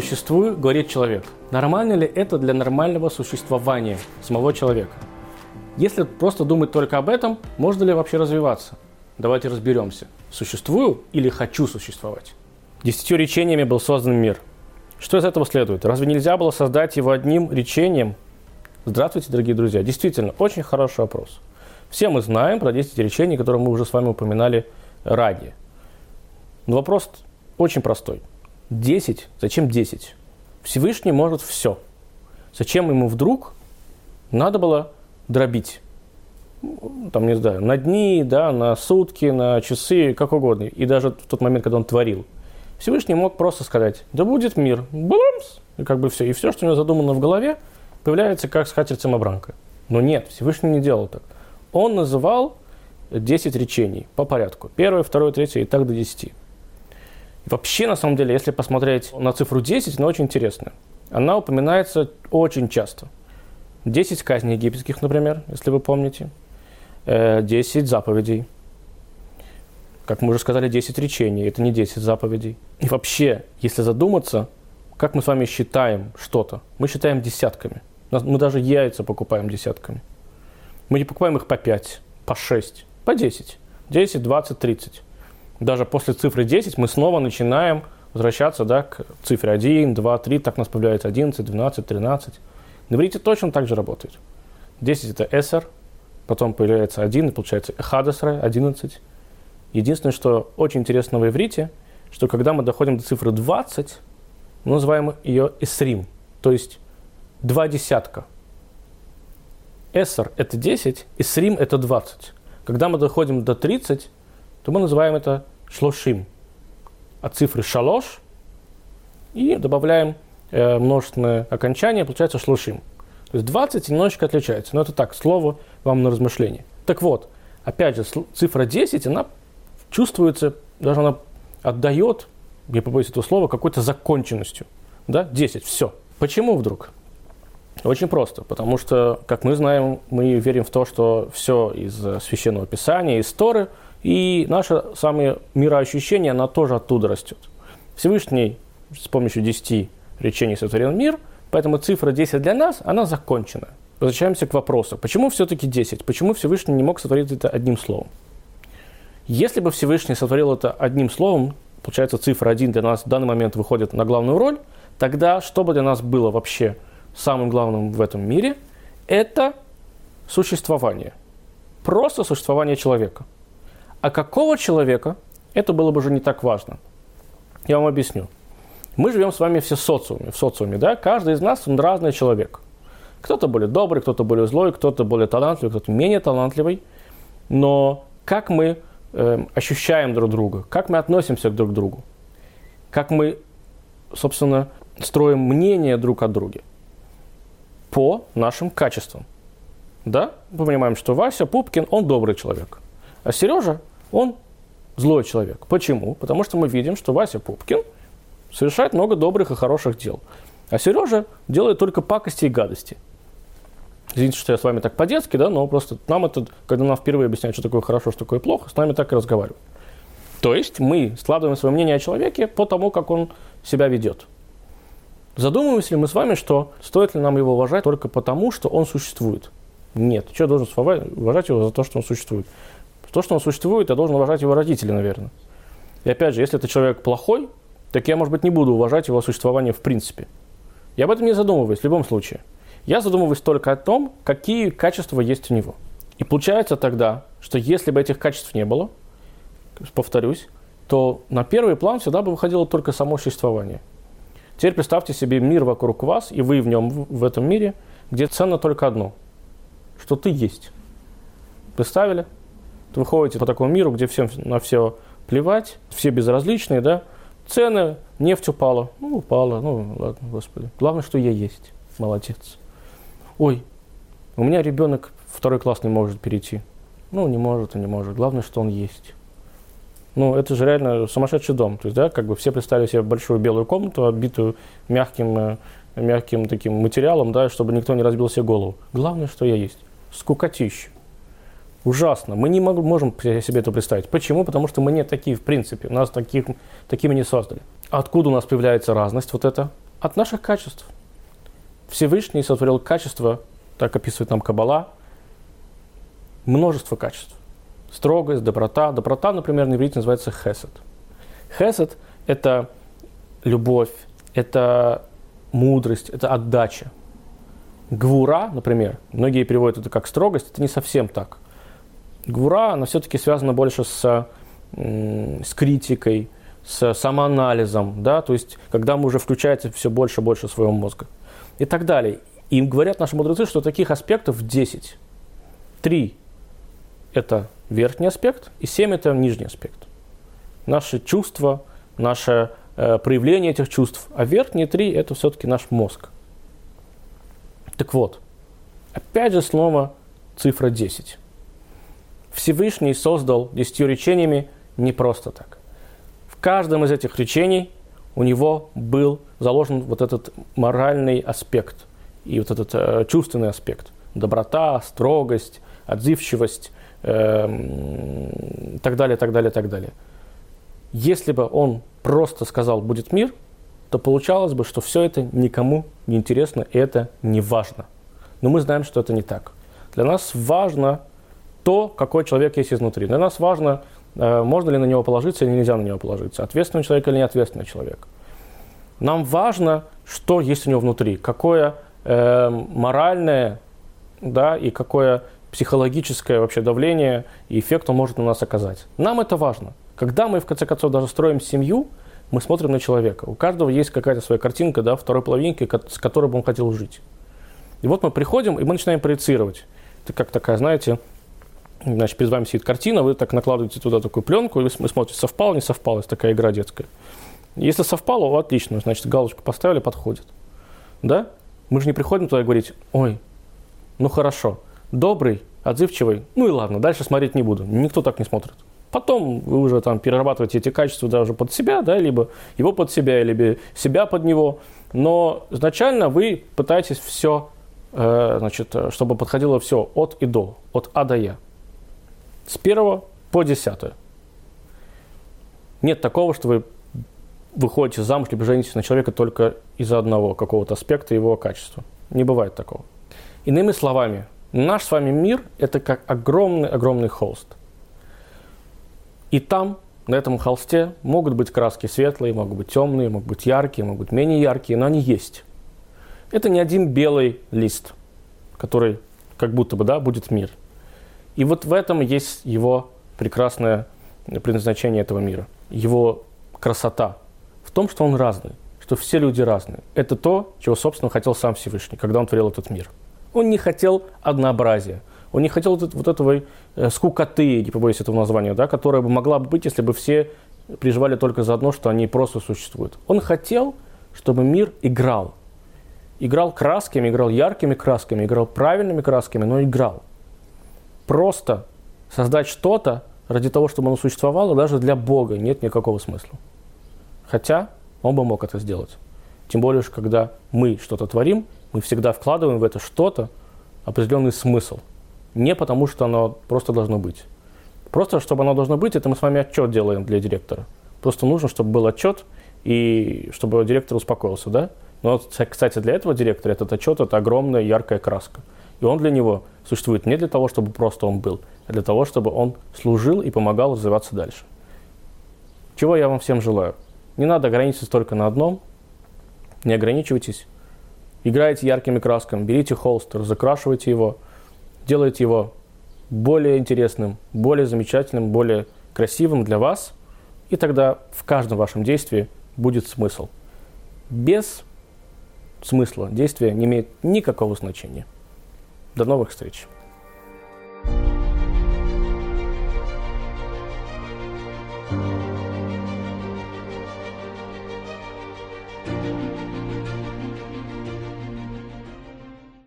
существую, говорит человек. Нормально ли это для нормального существования самого человека? Если просто думать только об этом, можно ли вообще развиваться? Давайте разберемся. Существую или хочу существовать? Десятью речениями был создан мир. Что из этого следует? Разве нельзя было создать его одним речением? Здравствуйте, дорогие друзья. Действительно, очень хороший вопрос. Все мы знаем про 10 речений, которые мы уже с вами упоминали ранее. Но вопрос очень простой. 10? Зачем 10? Всевышний может все. Зачем ему вдруг надо было дробить? Там, не знаю, на дни, да, на сутки, на часы, как угодно. И даже в тот момент, когда он творил. Всевышний мог просто сказать, да будет мир, бумс, и как бы все. И все, что у него задумано в голове, появляется как скатерть самобранка. Но нет, Всевышний не делал так. Он называл 10 речений по порядку. Первое, второе, третье и так до 10. Вообще, на самом деле, если посмотреть на цифру 10, она очень интересная. Она упоминается очень часто. 10 казней египетских, например, если вы помните. 10 э, заповедей. Как мы уже сказали, 10 речений. Это не 10 заповедей. И вообще, если задуматься, как мы с вами считаем что-то? Мы считаем десятками. Мы даже яйца покупаем десятками. Мы не покупаем их по 5, по 6, по 10. 10, 20, 30 даже после цифры 10 мы снова начинаем возвращаться да, к цифре 1, 2, 3, так у нас появляется 11, 12, 13. На иврите точно так же работает. 10 это эсер, потом появляется 1, и получается эхадесра, 11. Единственное, что очень интересно в иврите, что когда мы доходим до цифры 20, мы называем ее эсрим, то есть два десятка. Эсер – это 10, эсрим – это 20. Когда мы доходим до 30, то мы называем это шлошим. От цифры шалош и добавляем э, множественное окончание, получается шлошим. То есть 20 немножечко отличается, но это так, слово вам на размышление. Так вот, опять же, цифра 10, она чувствуется, даже она отдает, я побоюсь этого слова, какой-то законченностью. Да? 10, все. Почему вдруг? Очень просто, потому что, как мы знаем, мы верим в то, что все из священного писания, из Торы – и наше самое мироощущение, оно тоже оттуда растет. Всевышний с помощью 10 речений сотворил мир, поэтому цифра 10 для нас, она закончена. Возвращаемся к вопросу, почему все-таки 10? Почему Всевышний не мог сотворить это одним словом? Если бы Всевышний сотворил это одним словом, получается цифра 1 для нас в данный момент выходит на главную роль, тогда что бы для нас было вообще самым главным в этом мире? Это существование. Просто существование человека – а какого человека, это было бы уже не так важно. Я вам объясню. Мы живем с вами все в социуме, в социуме, да? Каждый из нас, он разный человек. Кто-то более добрый, кто-то более злой, кто-то более талантливый, кто-то менее талантливый. Но как мы э, ощущаем друг друга, как мы относимся друг к другу, как мы, собственно, строим мнение друг о друге по нашим качествам. Да, мы понимаем, что Вася Пупкин, он добрый человек. А Сережа, он злой человек. Почему? Потому что мы видим, что Вася Пупкин совершает много добрых и хороших дел. А Сережа делает только пакости и гадости. Извините, что я с вами так по-детски, да, но просто нам это, когда нам впервые объясняют, что такое хорошо, что такое плохо, с нами так и разговаривают. То есть мы складываем свое мнение о человеке по тому, как он себя ведет. Задумываемся ли мы с вами, что стоит ли нам его уважать только потому, что он существует? Нет. Я должен уважать его за то, что он существует? То, что он существует, я должен уважать его родители, наверное. И опять же, если это человек плохой, так я, может быть, не буду уважать его существование в принципе. Я об этом не задумываюсь в любом случае. Я задумываюсь только о том, какие качества есть у него. И получается тогда, что если бы этих качеств не было, повторюсь, то на первый план всегда бы выходило только само существование. Теперь представьте себе мир вокруг вас, и вы в нем, в этом мире, где ценно только одно, что ты есть. Представили? Вы ходите по такому миру, где всем на все плевать, все безразличные, да, цены, нефть упала, ну, упала, ну, ладно, господи. Главное, что я есть, молодец. Ой, у меня ребенок второй класс не может перейти. Ну, не может и не может. Главное, что он есть. Ну, это же реально сумасшедший дом. То есть, да, как бы все представили себе большую белую комнату, оббитую мягким, э, мягким таким материалом, да, чтобы никто не разбил себе голову. Главное, что я есть. Скукотища. Ужасно. Мы не можем себе это представить. Почему? Потому что мы не такие в принципе. Нас таких, такими не создали. Откуда у нас появляется разность вот эта? От наших качеств. Всевышний сотворил качество, так описывает нам Кабала, множество качеств. Строгость, доброта. Доброта, например, на иврите называется хесед. Хесед – это любовь, это мудрость, это отдача. Гвура, например, многие переводят это как строгость, это не совсем так. Гвура, она все-таки связана больше с, с критикой, с самоанализом, да, то есть когда мы уже включаете все больше и больше своего мозга и так далее. Им говорят наши мудрецы, что таких аспектов 10. Три – это верхний аспект, и семь – это нижний аспект. Наши чувства, наше э, проявление этих чувств, а верхние три – это все-таки наш мозг. Так вот, опять же снова цифра 10. Всевышний создал десятью речениями не просто так. В каждом из этих речений у него был заложен вот этот моральный аспект и вот этот э, чувственный аспект. Доброта, строгость, отзывчивость, э, так далее, так далее, так далее. Если бы он просто сказал «будет мир», то получалось бы, что все это никому не интересно и это не важно. Но мы знаем, что это не так. Для нас важно то, какой человек есть изнутри. Для нас важно, э, можно ли на него положиться или нельзя на него положиться, ответственный человек или неответственный человек. Нам важно, что есть у него внутри, какое э, моральное да, и какое психологическое вообще давление и эффект он может на нас оказать. Нам это важно. Когда мы, в конце концов, даже строим семью, мы смотрим на человека. У каждого есть какая-то своя картинка, да, второй половинки, с которой бы он хотел жить. И вот мы приходим, и мы начинаем проецировать. Это как такая, знаете, значит, перед вами сидит картина, вы так накладываете туда такую пленку, и вы смотрите, совпало, не совпало, это такая игра детская. Если совпало, отлично, значит, галочку поставили, подходит. Да? Мы же не приходим туда и говорить, ой, ну хорошо, добрый, отзывчивый, ну и ладно, дальше смотреть не буду. Никто так не смотрит. Потом вы уже там перерабатываете эти качества даже под себя, да, либо его под себя, либо себя под него. Но изначально вы пытаетесь все, э, значит, чтобы подходило все от и до, от А до Я. С первого по десятое. Нет такого, что вы выходите замуж либо женитесь на человека только из-за одного какого-то аспекта его качества. Не бывает такого. Иными словами, наш с вами мир – это как огромный-огромный холст. И там, на этом холсте, могут быть краски светлые, могут быть темные, могут быть яркие, могут быть менее яркие, но они есть. Это не один белый лист, который как будто бы да, будет мир. И вот в этом есть его прекрасное предназначение этого мира, его красота в том, что он разный, что все люди разные. Это то, чего, собственно, хотел сам Всевышний, когда он творил этот мир. Он не хотел однообразия, он не хотел вот, этого э, скукоты, не побоюсь этого названия, да, которая бы могла бы быть, если бы все переживали только за одно, что они просто существуют. Он хотел, чтобы мир играл. Играл красками, играл яркими красками, играл правильными красками, но играл. Просто создать что-то ради того, чтобы оно существовало, даже для Бога нет никакого смысла. Хотя он бы мог это сделать. Тем более, что когда мы что-то творим, мы всегда вкладываем в это что-то определенный смысл. Не потому, что оно просто должно быть. Просто, чтобы оно должно быть, это мы с вами отчет делаем для директора. Просто нужно, чтобы был отчет, и чтобы директор успокоился, да? Но, кстати, для этого директора этот отчет – это огромная яркая краска. И он для него существует не для того, чтобы просто он был, а для того, чтобы он служил и помогал развиваться дальше. Чего я вам всем желаю? Не надо ограничиться только на одном, не ограничивайтесь. Играйте яркими красками, берите холст, разукрашивайте его, делайте его более интересным, более замечательным, более красивым для вас, и тогда в каждом вашем действии будет смысл. Без смысла действия не имеет никакого значения. До новых встреч!